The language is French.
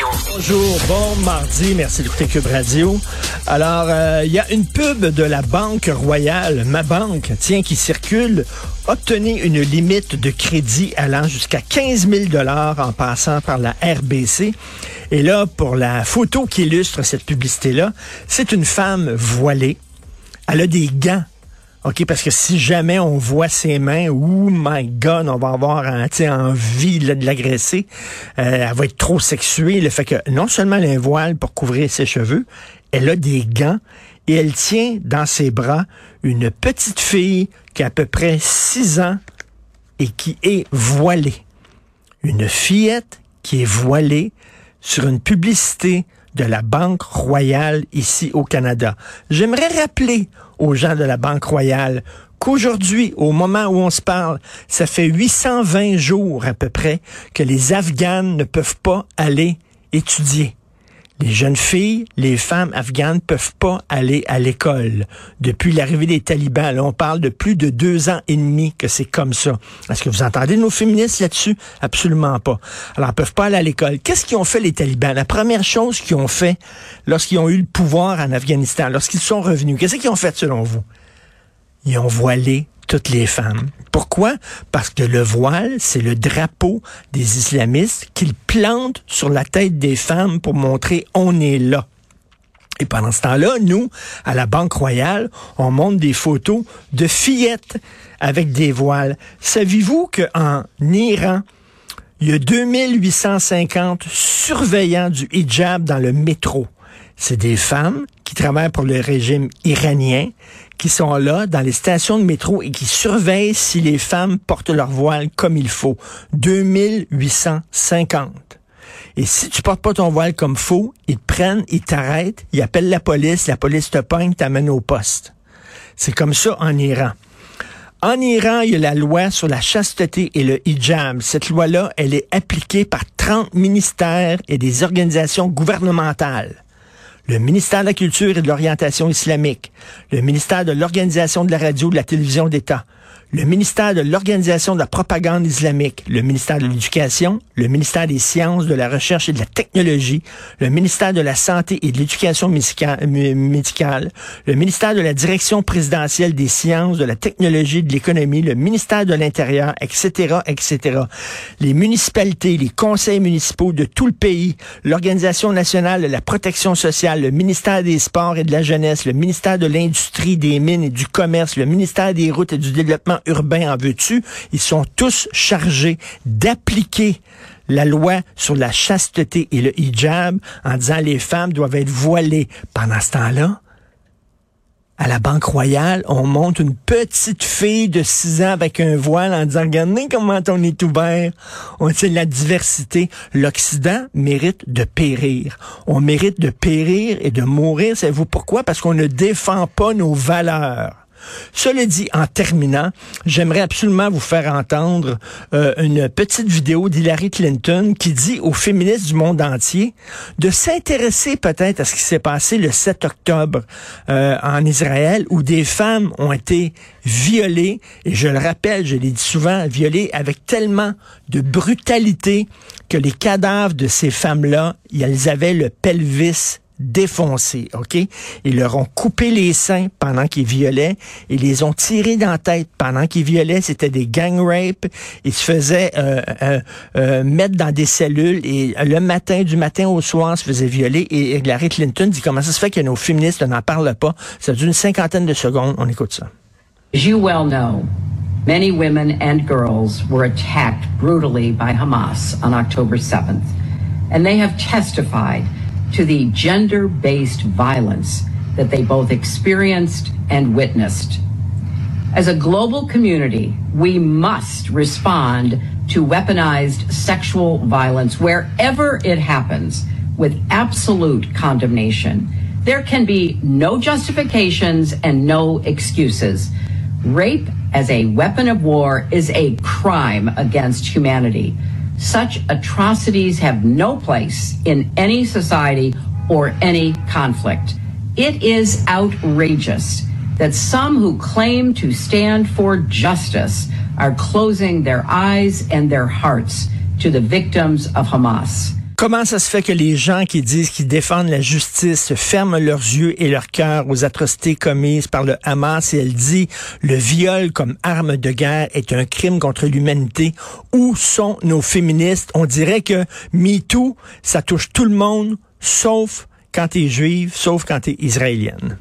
Bonjour, bon mardi, merci d'écouter Cube Radio. Alors, euh, il y a une pub de la Banque Royale, ma banque, tiens, qui circule. Obtenez une limite de crédit allant jusqu'à 15 000 dollars en passant par la RBC. Et là, pour la photo qui illustre cette publicité-là, c'est une femme voilée. Elle a des gants OK, parce que si jamais on voit ses mains, oh my God, on va avoir un, envie de l'agresser. Euh, elle va être trop sexuée. Le fait que non seulement elle a un voile pour couvrir ses cheveux, elle a des gants et elle tient dans ses bras une petite fille qui a à peu près 6 ans et qui est voilée. Une fillette qui est voilée sur une publicité de la Banque royale ici au Canada. J'aimerais rappeler aux gens de la Banque royale qu'aujourd'hui, au moment où on se parle, ça fait 820 jours à peu près que les Afghanes ne peuvent pas aller étudier. Les jeunes filles, les femmes afghanes peuvent pas aller à l'école. Depuis l'arrivée des talibans, là, on parle de plus de deux ans et demi que c'est comme ça. Est-ce que vous entendez nos féministes là-dessus? Absolument pas. Alors, elles peuvent pas aller à l'école. Qu'est-ce qu'ils ont fait les talibans? La première chose qu'ils ont fait lorsqu'ils ont eu le pouvoir en Afghanistan, lorsqu'ils sont revenus, qu'est-ce qu'ils ont fait selon vous? Ils ont voilé toutes les femmes. Pourquoi? Parce que le voile, c'est le drapeau des islamistes qu'ils plantent sur la tête des femmes pour montrer on est là. Et pendant ce temps-là, nous, à la Banque Royale, on montre des photos de fillettes avec des voiles. Savez-vous qu'en Iran, il y a 2850 surveillants du hijab dans le métro? C'est des femmes qui travaillent pour le régime iranien, qui sont là dans les stations de métro et qui surveillent si les femmes portent leur voile comme il faut. 2850. Et si tu portes pas ton voile comme faut, ils te prennent, ils t'arrêtent, ils appellent la police, la police te pogne, t'amène au poste. C'est comme ça en Iran. En Iran, il y a la loi sur la chasteté et le hijab. Cette loi-là, elle est appliquée par 30 ministères et des organisations gouvernementales le ministère de la Culture et de l'Orientation islamique, le ministère de l'Organisation de la radio et de la télévision d'État, le ministère de l'Organisation de la propagande islamique, le ministère de l'Éducation, le ministère des Sciences, de la Recherche et de la Technologie, le ministère de la Santé et de l'Éducation médicale, le ministère de la Direction présidentielle des Sciences, de la Technologie de l'Économie, le ministère de l'Intérieur, etc., etc. Les municipalités, les conseils municipaux de tout le pays, l'Organisation nationale de la protection sociale, le ministère des Sports et de la Jeunesse, le ministère de l'Industrie, des Mines et du Commerce, le ministère des Routes et du Développement urbain en veux-tu, ils sont tous chargés d'appliquer la loi sur la chasteté et le hijab en disant les femmes doivent être voilées. Pendant ce temps-là, à la Banque Royale, on monte une petite fille de 6 ans avec un voile en disant, regardez comment on est ouvert. On sait la diversité. L'Occident mérite de périr. On mérite de périr et de mourir. Savez-vous pourquoi? Parce qu'on ne défend pas nos valeurs. Cela dit, en terminant, j'aimerais absolument vous faire entendre euh, une petite vidéo d'Hillary Clinton qui dit aux féministes du monde entier de s'intéresser peut-être à ce qui s'est passé le 7 octobre euh, en Israël où des femmes ont été violées, et je le rappelle, je l'ai dit souvent, violées avec tellement de brutalité que les cadavres de ces femmes-là, elles avaient le pelvis défoncés, OK? Ils leur ont coupé les seins pendant qu'ils violaient. Ils les ont tirés dans la tête pendant qu'ils violaient. C'était des gang rapes. Ils se faisaient euh, euh, euh, mettre dans des cellules et le matin, du matin au soir, se faisaient violer. Et Hillary Clinton dit comment ça se fait que nos féministes n'en parlent pas. Ça dure une cinquantaine de secondes. On écoute ça. As you well know, many women and girls were attacked brutally by Hamas on October 7th. And they have testified to the gender based violence that they both experienced and witnessed. As a global community, we must respond to weaponized sexual violence wherever it happens with absolute condemnation. There can be no justifications and no excuses. Rape as a weapon of war is a crime against humanity. Such atrocities have no place in any society or any conflict. It is outrageous that some who claim to stand for justice are closing their eyes and their hearts to the victims of Hamas. Comment ça se fait que les gens qui disent qu'ils défendent la justice ferment leurs yeux et leurs cœurs aux atrocités commises par le Hamas et elle dit le viol comme arme de guerre est un crime contre l'humanité? Où sont nos féministes? On dirait que MeToo, ça touche tout le monde, sauf quand t'es juive, sauf quand t'es israélienne.